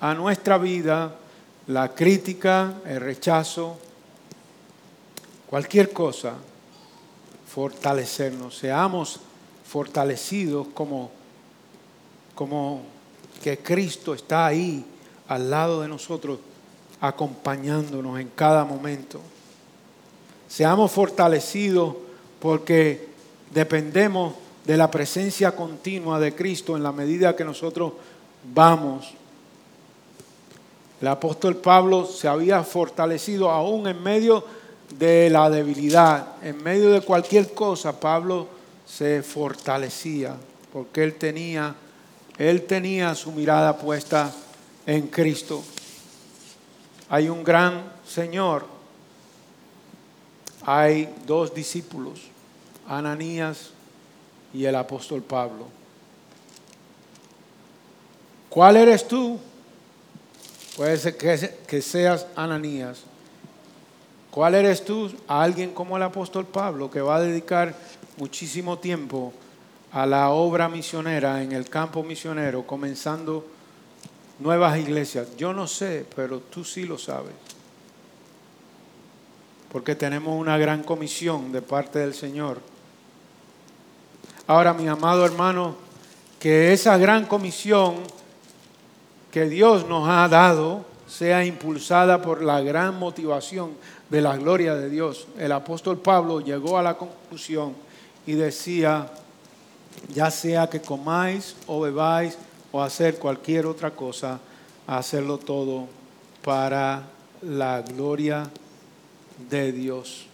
a nuestra vida, la crítica, el rechazo, cualquier cosa, fortalecernos, seamos fortalecidos como, como que Cristo está ahí al lado de nosotros, acompañándonos en cada momento. Seamos fortalecidos porque dependemos de la presencia continua de Cristo en la medida que nosotros vamos. El apóstol Pablo se había fortalecido aún en medio de la debilidad, en medio de cualquier cosa, Pablo se fortalecía porque él tenía él tenía su mirada puesta en Cristo. Hay un gran Señor. Hay dos discípulos, Ananías y el apóstol Pablo. ¿Cuál eres tú? Puede ser que, seas Ananías. ¿Cuál eres tú? A alguien como el apóstol Pablo que va a dedicar muchísimo tiempo a la obra misionera en el campo misionero, comenzando nuevas iglesias. Yo no sé, pero tú sí lo sabes. Porque tenemos una gran comisión de parte del Señor Ahora, mi amado hermano, que esa gran comisión que Dios nos ha dado sea impulsada por la gran motivación de la gloria de Dios. El apóstol Pablo llegó a la conclusión y decía, ya sea que comáis o bebáis o hacer cualquier otra cosa, hacerlo todo para la gloria de Dios.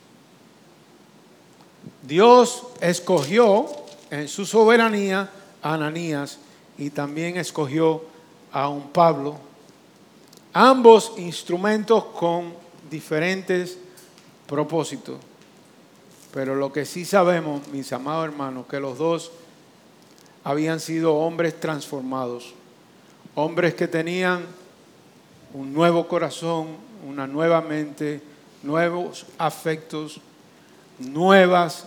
Dios escogió en su soberanía a Ananías y también escogió a un Pablo, ambos instrumentos con diferentes propósitos. Pero lo que sí sabemos, mis amados hermanos, que los dos habían sido hombres transformados, hombres que tenían un nuevo corazón, una nueva mente, nuevos afectos, nuevas,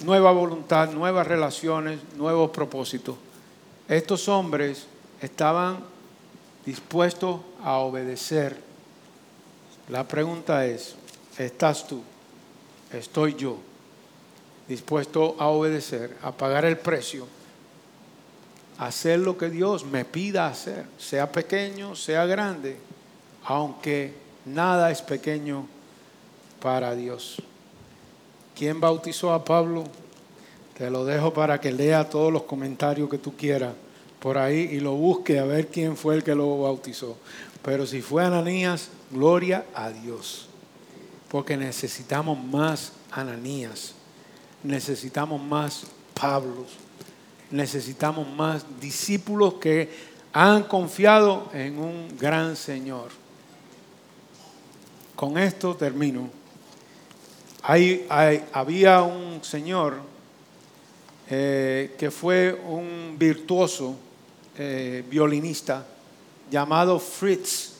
nueva voluntad, nuevas relaciones, nuevos propósitos. Estos hombres estaban dispuestos a obedecer. La pregunta es, ¿estás tú? ¿Estoy yo? dispuesto a obedecer, a pagar el precio, a hacer lo que Dios me pida hacer, sea pequeño, sea grande, aunque nada es pequeño para Dios. ¿Quién bautizó a Pablo? Te lo dejo para que lea todos los comentarios que tú quieras por ahí y lo busque a ver quién fue el que lo bautizó. Pero si fue Ananías, gloria a Dios. Porque necesitamos más Ananías necesitamos más Pablos, necesitamos más discípulos que han confiado en un gran Señor. Con esto termino. Había un señor eh, que fue un virtuoso eh, violinista llamado Fritz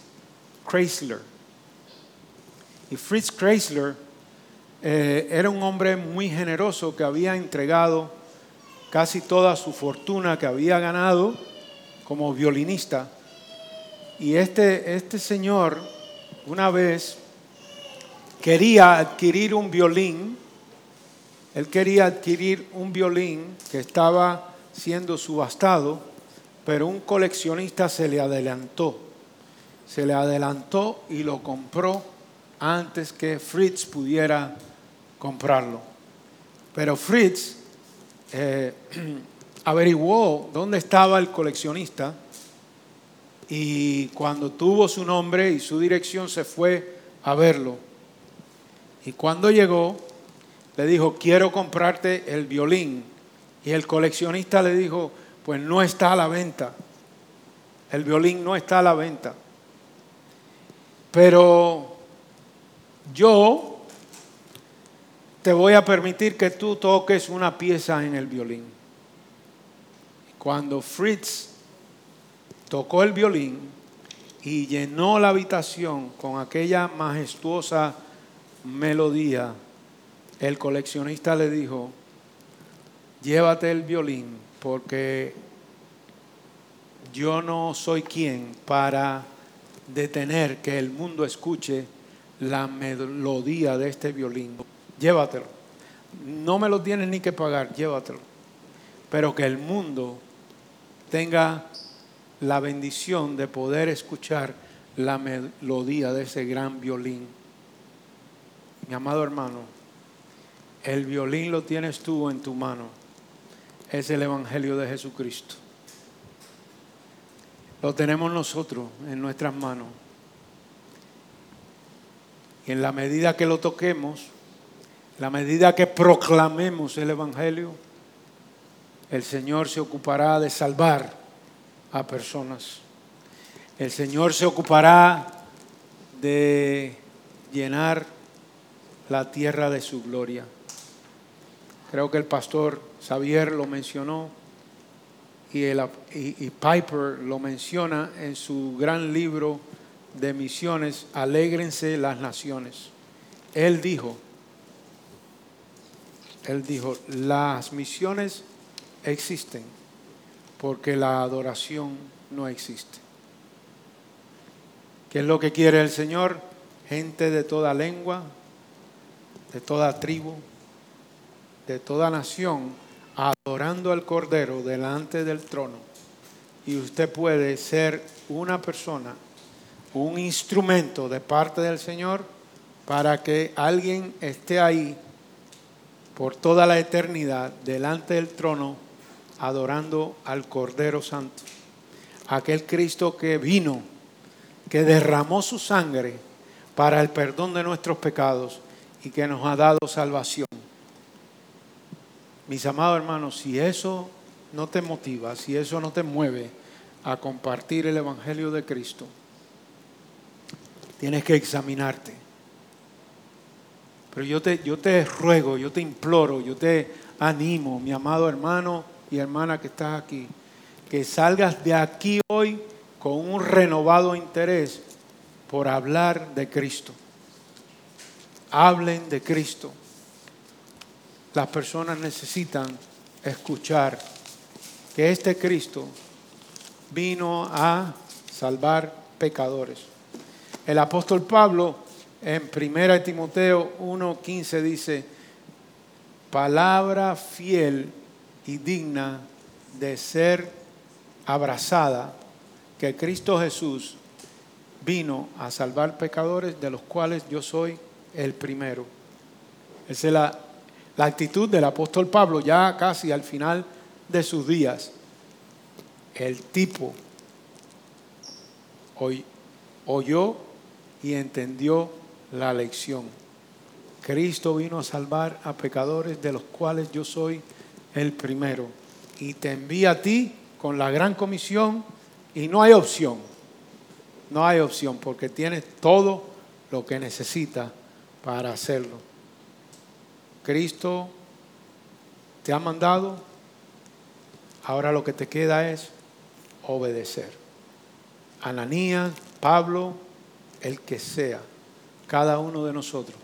Kreisler. Y Fritz Kreisler eh, era un hombre muy generoso que había entregado casi toda su fortuna que había ganado como violinista. Y este, este señor una vez quería adquirir un violín, él quería adquirir un violín que estaba siendo subastado, pero un coleccionista se le adelantó, se le adelantó y lo compró antes que Fritz pudiera comprarlo. Pero Fritz eh, averiguó dónde estaba el coleccionista y cuando tuvo su nombre y su dirección se fue a verlo. Y cuando llegó, le dijo, quiero comprarte el violín. Y el coleccionista le dijo, pues no está a la venta. El violín no está a la venta. Pero yo te voy a permitir que tú toques una pieza en el violín. Cuando Fritz tocó el violín y llenó la habitación con aquella majestuosa melodía, el coleccionista le dijo, llévate el violín porque yo no soy quien para detener que el mundo escuche la melodía de este violín llévatelo. No me lo tienes ni que pagar, llévatelo. Pero que el mundo tenga la bendición de poder escuchar la melodía de ese gran violín. Mi amado hermano, el violín lo tienes tú en tu mano. Es el Evangelio de Jesucristo. Lo tenemos nosotros en nuestras manos. Y en la medida que lo toquemos, la medida que proclamemos el Evangelio, el Señor se ocupará de salvar a personas. El Señor se ocupará de llenar la tierra de su gloria. Creo que el pastor Xavier lo mencionó y, el, y Piper lo menciona en su gran libro de misiones, Alégrense las naciones. Él dijo, él dijo, las misiones existen porque la adoración no existe. ¿Qué es lo que quiere el Señor? Gente de toda lengua, de toda tribu, de toda nación, adorando al Cordero delante del trono. Y usted puede ser una persona, un instrumento de parte del Señor para que alguien esté ahí por toda la eternidad delante del trono adorando al Cordero Santo, aquel Cristo que vino, que derramó su sangre para el perdón de nuestros pecados y que nos ha dado salvación. Mis amados hermanos, si eso no te motiva, si eso no te mueve a compartir el Evangelio de Cristo, tienes que examinarte pero yo te, yo te ruego, yo te imploro, yo te animo, mi amado hermano y hermana que estás aquí, que salgas de aquí hoy con un renovado interés por hablar de Cristo. Hablen de Cristo. Las personas necesitan escuchar que este Cristo vino a salvar pecadores. El apóstol Pablo en 1 Timoteo 1:15 dice, palabra fiel y digna de ser abrazada, que Cristo Jesús vino a salvar pecadores, de los cuales yo soy el primero. Esa es la, actitud del apóstol Pablo, ya casi al final de sus días. El tipo oyó y entendió la lección. Cristo vino a salvar a pecadores de los cuales yo soy el primero. Y te envía a ti con la gran comisión y no hay opción. No hay opción porque tienes todo lo que necesitas para hacerlo. Cristo te ha mandado, ahora lo que te queda es obedecer. Ananías, Pablo, el que sea, cada uno de nosotros,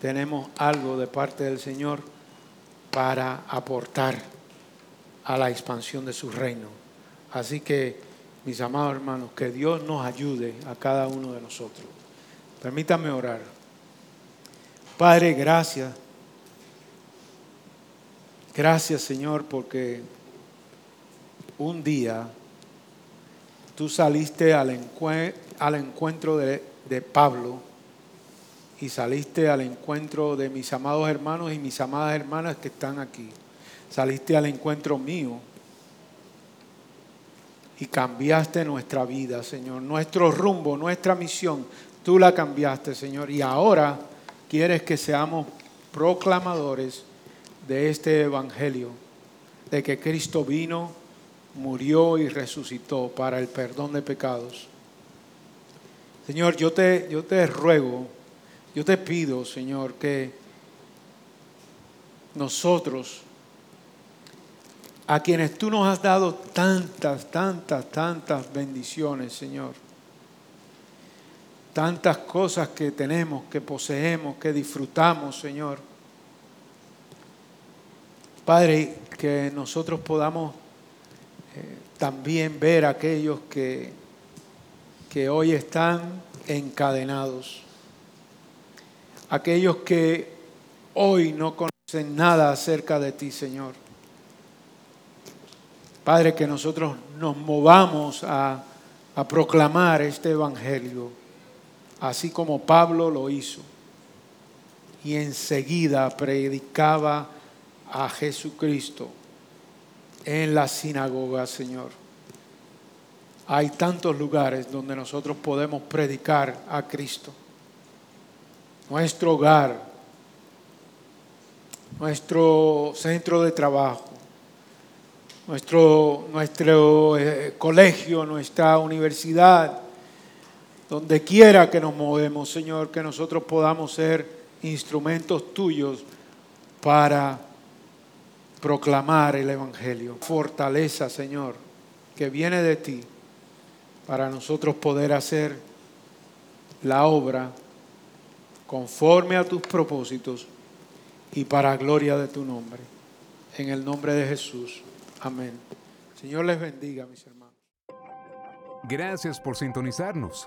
tenemos algo de parte del Señor para aportar a la expansión de su reino. Así que, mis amados hermanos, que Dios nos ayude a cada uno de nosotros. Permítanme orar. Padre, gracias. Gracias, Señor, porque un día tú saliste al, encuentro de, de Pablo y saliste al encuentro de mis amados hermanos y mis amadas hermanas que están aquí. Saliste al encuentro mío y cambiaste nuestra vida, Señor. Nuestro rumbo, nuestra misión, tú la cambiaste, Señor. Y ahora quieres que seamos proclamadores de este Evangelio, de que Cristo vino, murió y resucitó para el perdón de pecados. Señor, yo te, yo te ruego yo te pido, Señor, que nosotros, a quienes tú nos has dado tantas, tantas, tantas bendiciones, Señor, tantas cosas que tenemos, que poseemos, que disfrutamos, Señor. Padre, que nosotros podamos eh, también ver a aquellos que, que hoy están encadenados aquellos que hoy no conocen nada acerca de ti, Señor. Padre, que nosotros nos movamos a, a proclamar este Evangelio, así como Pablo lo hizo. Y enseguida predicaba a Jesucristo en la sinagoga, Señor. Hay tantos lugares donde nosotros podemos predicar a Cristo nuestro hogar, nuestro centro de trabajo, nuestro, nuestro eh, colegio, nuestra universidad, donde quiera que nos movemos, Señor, que nosotros podamos ser instrumentos tuyos para proclamar el Evangelio. Fortaleza, Señor, que viene de ti para nosotros poder hacer la obra conforme a tus propósitos y para gloria de tu nombre. En el nombre de Jesús. Amén. Señor les bendiga, mis hermanos. Gracias por sintonizarnos.